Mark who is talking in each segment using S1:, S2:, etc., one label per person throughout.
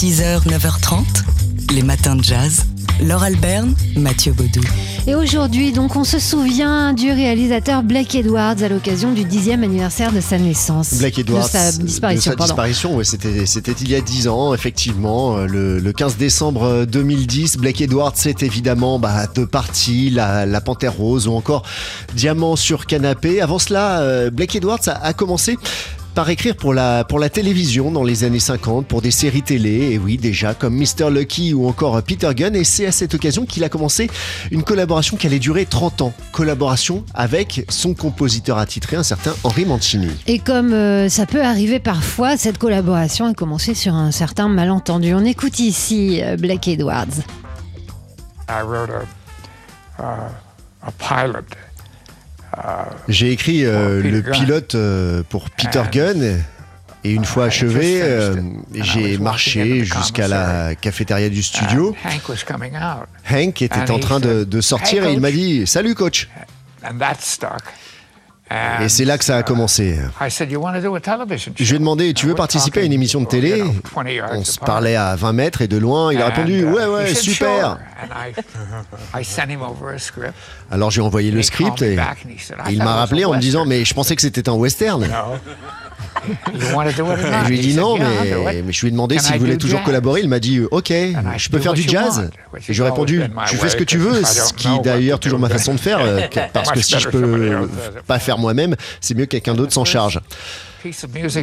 S1: 6h, 9h30, les matins de jazz. Laure Alberne, Mathieu Baudou.
S2: Et aujourd'hui, donc, on se souvient du réalisateur Blake Edwards à l'occasion du dixième anniversaire de sa naissance.
S3: Blake Edwards.
S2: De sa disparition,
S3: de sa
S2: pardon.
S3: disparition, ouais, c'était, c'était il y a 10 ans, effectivement. euh, Le, le 15 décembre 2010, Blake Edwards, c'est évidemment bah, de partie, la, la Panthère Rose ou encore Diamant sur canapé. Avant cela, euh, Blake Edwards a, a commencé par écrire pour la, pour la télévision dans les années 50, pour des séries télé, et oui, déjà, comme Mr. Lucky ou encore Peter Gunn, et c'est à cette occasion qu'il a commencé une collaboration qui allait durer 30 ans. Collaboration avec son compositeur attitré, un certain Henri Mancini.
S2: Et comme euh, ça peut arriver parfois, cette collaboration a commencé sur un certain malentendu. On écoute ici euh, Blake Edwards.
S4: I wrote a, uh, a pilot.
S3: J'ai écrit euh,
S4: Peter
S3: le pilote euh, pour Peter
S4: And,
S3: Gunn. Et une fois
S4: I
S3: achevé, euh, j'ai
S4: was
S3: marché jusqu'à la cafétéria du studio.
S4: Hank
S3: était en train de, de sortir
S4: "Hey,
S3: et il m'a
S4: coach."
S3: dit Salut coach
S4: And that stuck.
S3: Et c'est là que ça a commencé.
S4: I said, you want to do a television
S3: Je lui ai demandé Tu veux participer à une émission de télé? On se parlait à 20 mètres et de loin, il a répondu Ouais, ouais, super. Alors j'ai envoyé le script et, il m'a
S4: it was
S3: rappelé en me disant. Mais je pensais que c'était un western.
S4: You want to do it or
S3: Et
S4: not?
S3: je lui ai
S4: He
S3: dit non,
S4: "Yeah, I'll do
S3: mais,
S4: it."
S3: mais je lui ai demandé s'il
S4: I
S3: voulait toujours
S4: jazz?
S3: collaborer. Il m'a dit Ok,
S4: I
S3: je peux faire du
S4: you
S3: jazz. Et
S4: has
S3: je lui ai répondu Tu fais ce que tu veux, ce qui est d'ailleurs
S4: to
S3: toujours ma façon de faire, euh, parce que si je peux pas faire moi-même, c'est mieux que quelqu'un d'autre s'en charge.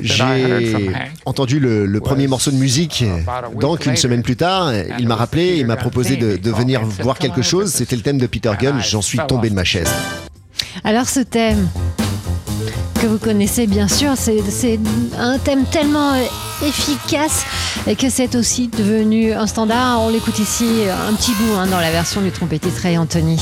S3: J'ai entendu le, le premier morceau de musique,
S4: about a week
S3: donc une
S4: later.
S3: semaine plus tard, il m'a rappelé, il m'a proposé de, de venir voir quelque chose. C'était le thème de Peter Gunn. J'en suis tombé de ma chaise.
S2: Alors ce thème que vous connaissez bien sûr, c'est un thème tellement euh, efficace que c'est aussi devenu un standard. On l'écoute ici un petit bout hein, dans la version du trompettiste Ray Anthony.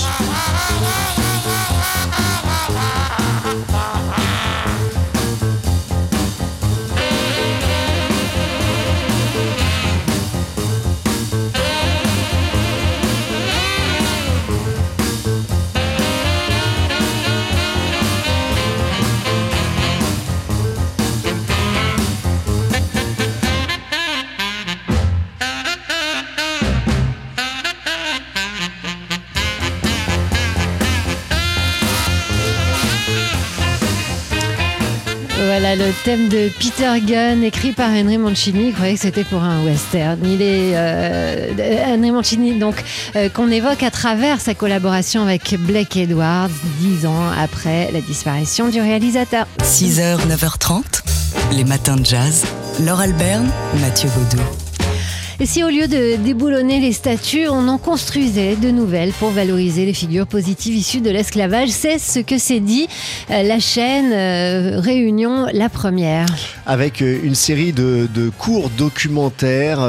S2: Le thème de Peter Gunn, écrit par Henry Mancini. Il croyait que c'était pour un western. Il est euh, Henry Mancini, donc euh, qu'on évoque à travers sa collaboration avec Blake Edwards, dix ans après la disparition du réalisateur.
S1: 6h, 9h30, les matins de jazz. Laure Alberne, Mathieu Baudou.
S2: Et si au lieu de déboulonner les statues, on en construisait de nouvelles pour valoriser les figures positives issues de l'esclavage, c'est ce que s'est dit euh, la chaîne euh, Réunion la première.
S3: Avec euh, une série de, courts documentaires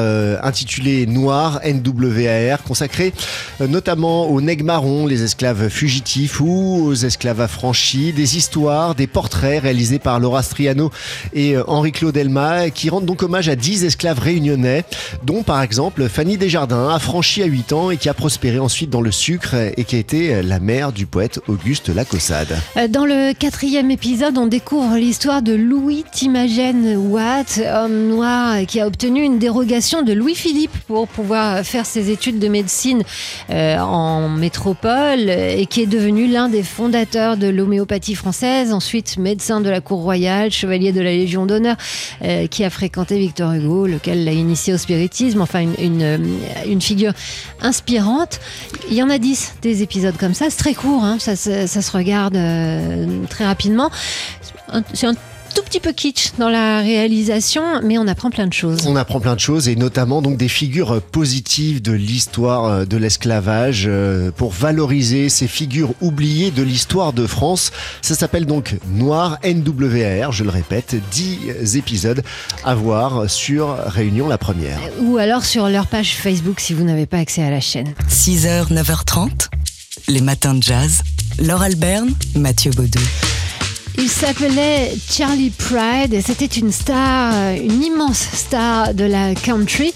S3: intitulés Noir, NWAR, consacrés notamment aux nègres marrons, les esclaves fugitifs ou aux esclaves affranchis, des histoires, des portraits réalisés par Laura Striano et Henri-Claude Elma, qui rendent donc hommage à 10 esclaves réunionnais, dont par exemple Fanny Desjardins, affranchie à 8 ans et qui a prospéré ensuite dans le sucre et qui a été la mère du poète Auguste Lacaussade.
S2: Euh, Dans le quatrième épisode, on découvre l'histoire de Louis Timagen Watt, homme noir qui a obtenu une dérogation de Louis-Philippe pour pouvoir faire ses études de médecine euh, en métropole et qui est devenu l'un des fondateurs de l'homéopathie française, ensuite médecin de la cour royale, chevalier de la Légion d'honneur, euh, qui a fréquenté Victor Hugo, lequel l'a initié au spiritisme, enfin euh, une figure inspirante. Il y en a dix des épisodes comme ça, c'est très court, hein, ça, se- regarde euh, très rapidement. C'est un tout petit peu kitsch dans la réalisation, mais on apprend plein de choses.
S3: On apprend plein de choses et notamment donc des figures positives de l'histoire euh, de l'esclavage euh, pour valoriser ces figures oubliées de l'histoire de France. Ça s'appelle donc Noir NWR, je le répète, 10 épisodes à voir sur Réunion la première.
S2: Ou alors sur leur page Facebook si vous n'avez pas accès à la chaîne.
S1: 6h, 9h30, les matins de jazz. Laure Alberne, Mathieu Baudou.
S2: Il s'appelait Charlie Pride et c'était une star, euh, une immense star de la country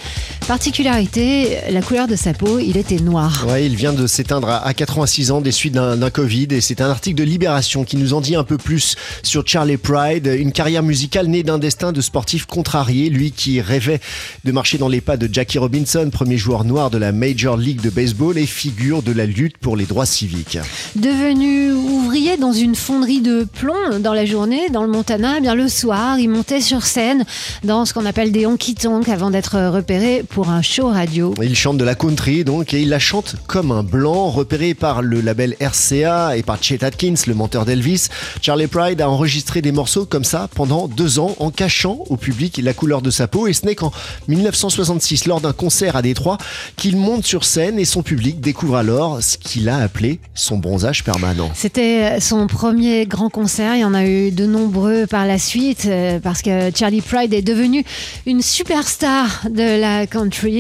S2: Particularité, la couleur de sa peau, il était noir.
S3: Ouais, il vient de s'éteindre à à 86 ans des suites d'un d'un Covid et c'est un article de Libération qui nous en dit un peu plus sur Charlie Pride, une carrière musicale née d'un destin de sportif contrarié, lui qui rêvait de marcher dans les pas de Jackie Robinson, premier joueur noir de la Major League de baseball et figure de la lutte pour les droits civiques.
S2: Devenu ouvrier dans une fonderie de plomb dans la journée, dans le Montana, eh bien le soir, il montait sur scène dans ce qu'on appelle des honky-tonk avant d'être repéré pour un show radio.
S3: Il chante de la country donc et il la chante comme un blanc, repéré par le label RCA et par Chet Atkins, le menteur d'Elvis. Charlie Pride a enregistré des morceaux comme ça pendant deux ans en cachant au public la couleur de sa peau et ce n'est qu'en 1966 lors d'un concert à Détroit qu'il monte sur scène et son public découvre alors ce qu'il a appelé son bronzage permanent.
S2: C'était son premier grand concert. Il y en a eu de nombreux par la suite euh, parce que Charlie Pride est devenu une superstar de la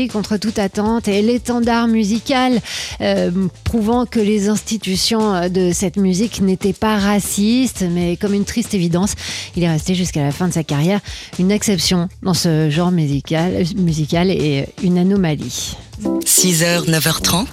S2: contre toute attente et l'étendard musical euh, prouvant que les institutions de cette musique n'étaient pas racistes, mais comme une triste évidence, il est resté jusqu'à la fin de sa carrière une exception dans ce genre musical, musical et une anomalie.
S1: 6h, 9h30,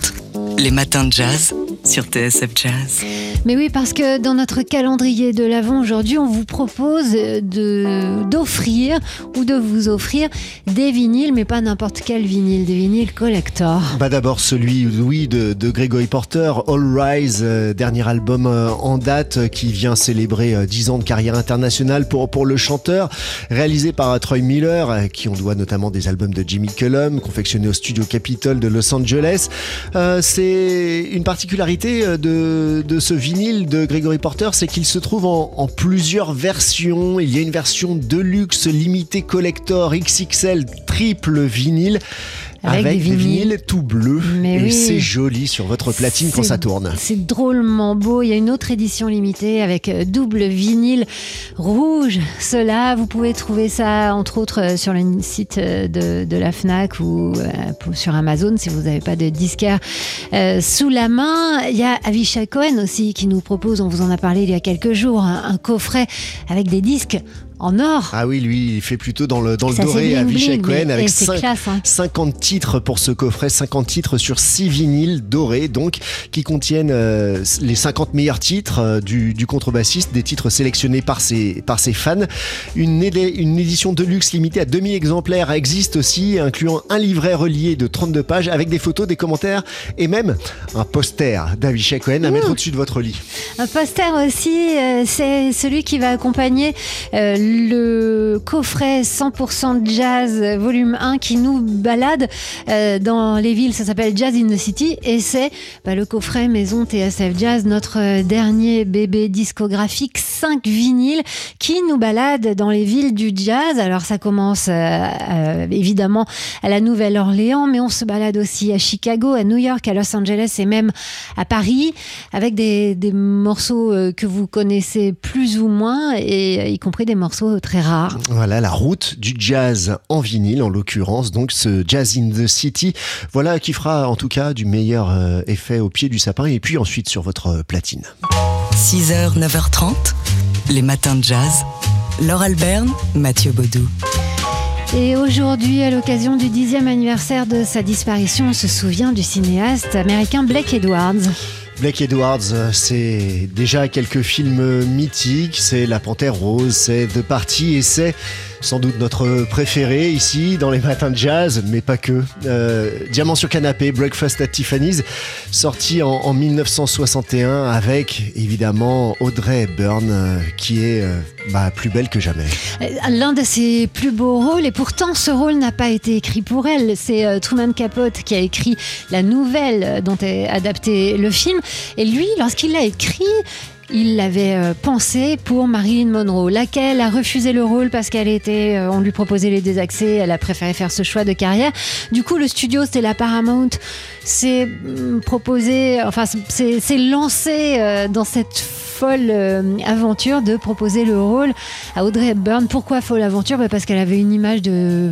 S1: les matins de jazz sur TSF Jazz.
S2: Mais oui, parce que dans notre calendrier de l'Avent aujourd'hui, on vous propose de d'offrir ou de vous offrir des vinyles, mais pas n'importe quel vinyle, des vinyles collector.
S3: Bah d'abord celui, oui, de, de Gregory Porter, All Rise, euh, dernier album euh, en date euh, qui vient célébrer euh, 10 ans de carrière internationale pour, pour le chanteur, réalisé par euh, Troy Miller, euh, qui on doit notamment des albums de Jimmy Cullum, confectionné au studio Capitol de Los Angeles. Euh, c'est une particularité euh, de, de ce vinyle de Gregory Porter, c'est qu'il se trouve en, plusieurs versions. Il y a une version deluxe, limitée collector, XXL, triple vinyle.
S2: Avec
S3: Avec,
S2: des
S3: des
S2: vinyles.
S3: tout bleus
S2: Mais
S3: et
S2: oui.
S3: c'est joli sur votre platine quand ça tourne.
S2: C'est drôlement beau. Il y a une autre édition limitée avec euh, double vinyle rouge. Cela, vous pouvez trouver ça entre autres euh, sur le site euh, de, de la Fnac ou sur Amazon si vous n'avez pas de disquaire euh, sous la main. Il y a Avishai Cohen aussi qui nous propose, on vous en a parlé il y a quelques jours, un, un coffret avec des disques en or.
S3: Ah oui, lui, il fait plutôt dans le, dans le
S2: Ça, c'est
S3: doré Avishai
S2: bling,
S3: Cohen avec
S2: et c'est
S3: cinq-
S2: classe, hein.
S3: 50 titres pour ce coffret, 50 titres sur 6 vinyles dorés, donc qui contiennent euh, les 50 meilleurs titres euh, du, du contrebassiste, des titres sélectionnés par ses, par ses fans. Une, une édition de luxe limitée à 2000 exemplaires existe aussi, incluant un livret relié de 32 pages avec des photos, des commentaires et même un poster d'Avishai Cohen à mettre au-dessus de votre lit.
S2: Un poster aussi, euh, c'est celui qui va accompagner euh, le coffret 100% de jazz volume 1 qui nous balade euh, dans les villes. Ça s'appelle Jazz in the City et c'est bah, le coffret maison TSF Jazz, notre euh, dernier bébé discographique, 5 vinyles qui nous balade dans les villes du jazz. Alors ça commence euh, évidemment à la Nouvelle-Orléans, mais on se balade aussi à Chicago, à New York, à Los Angeles et même à Paris, avec des, des morceaux que vous connaissez plus ou moins, et y compris des morceaux très rares.
S3: Voilà la route du jazz en vinyle, en l'occurrence, donc ce Jazz in the City. Voilà qui fera en tout cas du meilleur euh, effet au pied du sapin et puis ensuite sur votre euh, platine.
S1: 6h, 9h30, les matins de jazz. Laure Alberne, Mathieu Baudou.
S2: Et aujourd'hui, à l'occasion du dixième anniversaire de sa disparition, on se souvient du cinéaste américain Blake Edwards.
S3: Blake Edwards, euh, c'est déjà quelques films mythiques, c'est La Panthère Rose, c'est The Party et c'est sans doute notre préféré ici dans les matins de jazz, mais pas que. Euh, Diamant sur canapé, Breakfast at Tiffany's, sorti en, en 1961 avec évidemment Audrey Hepburn euh, qui est euh, bah, plus belle que jamais.
S2: L'un de ses plus beaux rôles, et pourtant ce rôle n'a pas été écrit pour elle. C'est Truman Capote qui a écrit la nouvelle dont est adapté le film. Et lui, lorsqu'il l'a écrit, il l'avait euh, pensé pour Marilyn Monroe, laquelle a refusé le rôle parce qu'elle était, euh, on lui proposait les désaccès, elle a préféré faire ce choix de carrière. Du coup, le studio, c'était la Paramount, s'est hum, proposé, enfin, c'est lancé euh, dans cette folle euh, aventure de proposer le rôle à Audrey Hepburn. Pourquoi folle aventure? Bah, Parce qu'elle avait une image de,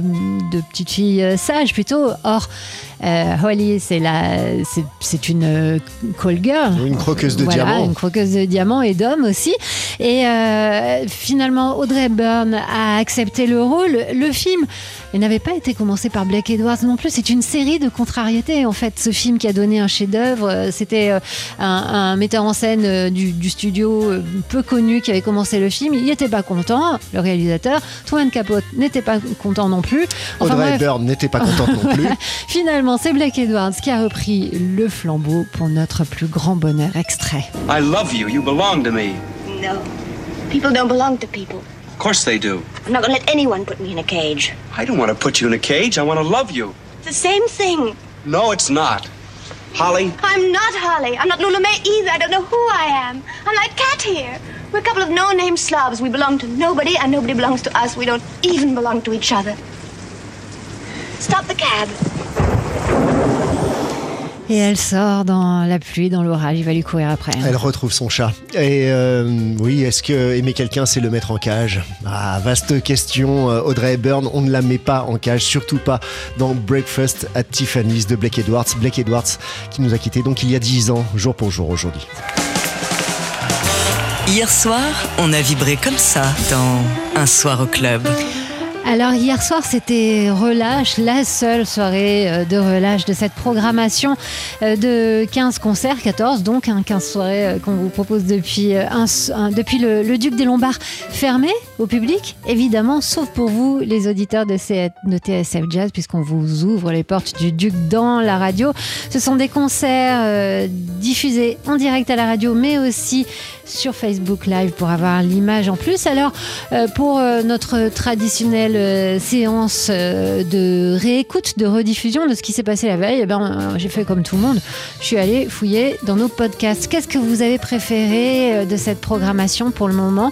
S2: de petite fille euh, sage plutôt. Or, Euh, Holly, c'est la, c'est- une call girl.
S3: Une croqueuse de
S2: Voilà,
S3: diamants.
S2: une croqueuse de diamants et d'hommes aussi. Et euh, finalement, Audrey Hepburn a accepté le rôle. Le film il n'avait pas été commencé par Blake Edwards non plus. C'est une série de contrariétés, en fait. Ce film qui a donné un chef-d'œuvre, euh, c'était euh, un, un metteur en scène du, du studio peu connu qui avait commencé le film. Il n'était pas content, le réalisateur. Truman Capote n'était pas content non plus. Enfin,
S3: Audrey
S2: bref,
S3: Hepburn n'était pas contente non plus.
S2: finalement, c'est Blake Edwards qui a repris le flambeau pour notre plus grand bonheur. Extrait.
S5: I love you. You belong to me.
S6: No. People don't belong to people.
S5: Of course they do.
S6: I'm not gonna let anyone put me in a cage.
S5: I don't want to put you in a cage. I want to love you.
S6: It's the same thing.
S5: No, it's not. Holly,
S6: I'm not Holly. I'm not Lula May either. I don't know who I am. I'm like Cat here. We're a couple of no-name slobs. We belong to nobody, and nobody belongs to us. We don't even belong to each other. Stop the cab.
S2: Et elle sort dans la pluie, dans l'orage. Il va lui courir après.
S3: Elle retrouve son chat. Et euh, oui, est-ce que aimer quelqu'un, c'est le mettre en cage? Ah, vaste question. Euh, Audrey Hepburn, on ne la met pas en cage, surtout pas dans Breakfast at Tiffany's de Blake Edwards. Blake Edwards qui nous a quittés donc il y a 10 ans, jour pour jour aujourd'hui.
S1: Hier soir, on a vibré comme ça dans Un soir au club.
S2: Alors hier soir, c'était relâche, la seule soirée euh, de relâche de cette programmation euh, de 15 concerts, 14 donc, hein, 15 soirées euh, qu'on vous propose depuis, le, Duc des Lombards, fermé au public, évidemment, sauf pour vous, les auditeurs de, de TSF Jazz, puisqu'on vous ouvre les portes du Duc dans la radio. Ce sont des concerts diffusés en direct à la radio, mais aussi sur Facebook Live pour avoir l'image en plus. Alors, pour notre traditionnelle séance euh, de réécoute, de rediffusion de ce qui s'est passé la veille, eh ben, euh, j'ai fait comme tout le monde. Je suis allée fouiller dans nos podcasts. Qu'est-ce que vous avez préféré euh, de cette programmation pour le moment?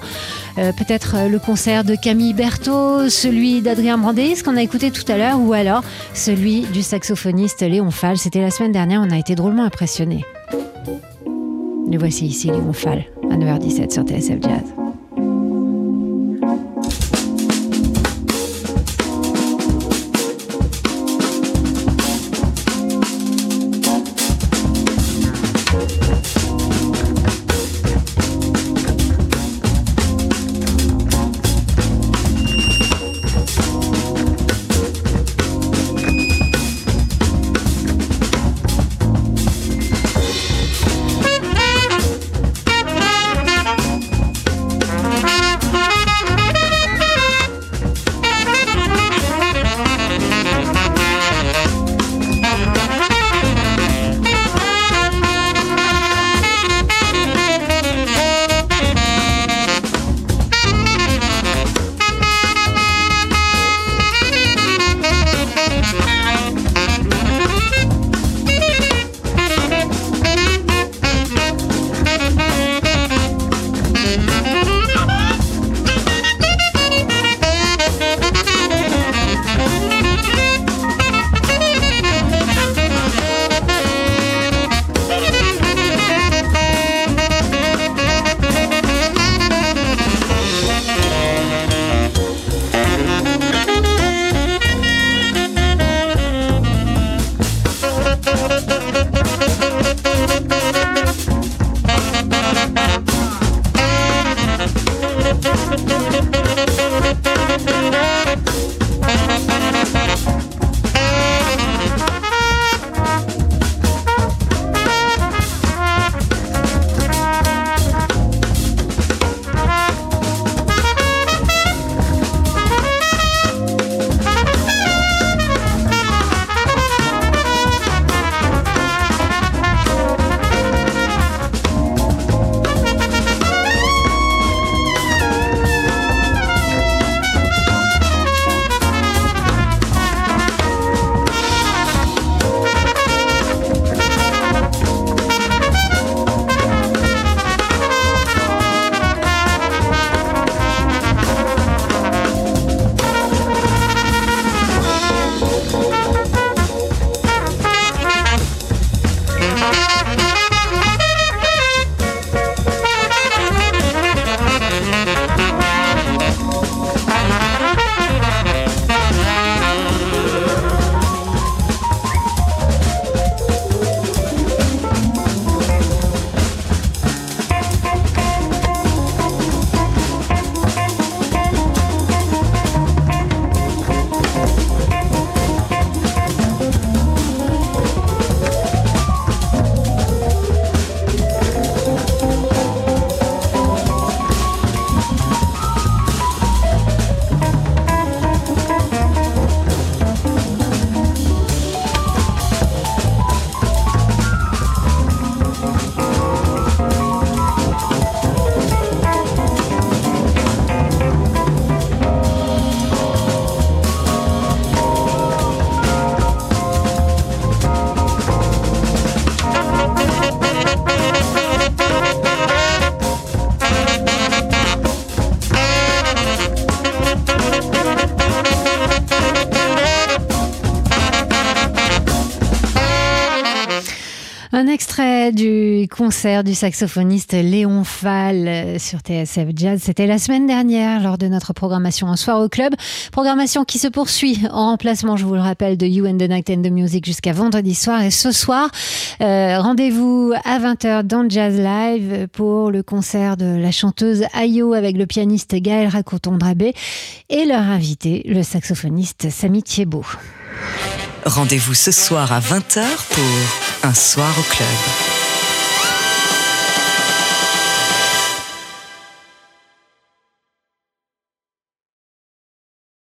S2: Peut-être le concert de Camille Berthaud, celui d'Adrien Brandéis qu'on a écouté tout à l'heure, ou alors celui du saxophoniste Léon Fall. C'était la semaine dernière, on a été drôlement impressionnés. Le voici ici, Léon Fall, à 9h17 sur TSF Jazz. Concert du saxophoniste Léon Fall euh, sur TSF Jazz. C'était la semaine dernière lors de notre programmation Un soir au club. Programmation qui se poursuit en remplacement, je vous le rappelle, de You and the Night and the Music jusqu'à vendredi soir. Et ce soir, euh, rendez-vous à 20h dans Jazz Live pour le concert de la chanteuse Ayo avec le pianiste Gaël Racoton-Drabé et leur invité, le saxophoniste Samy Thiebaud.
S1: Rendez-vous ce soir à 20h pour Un soir au club.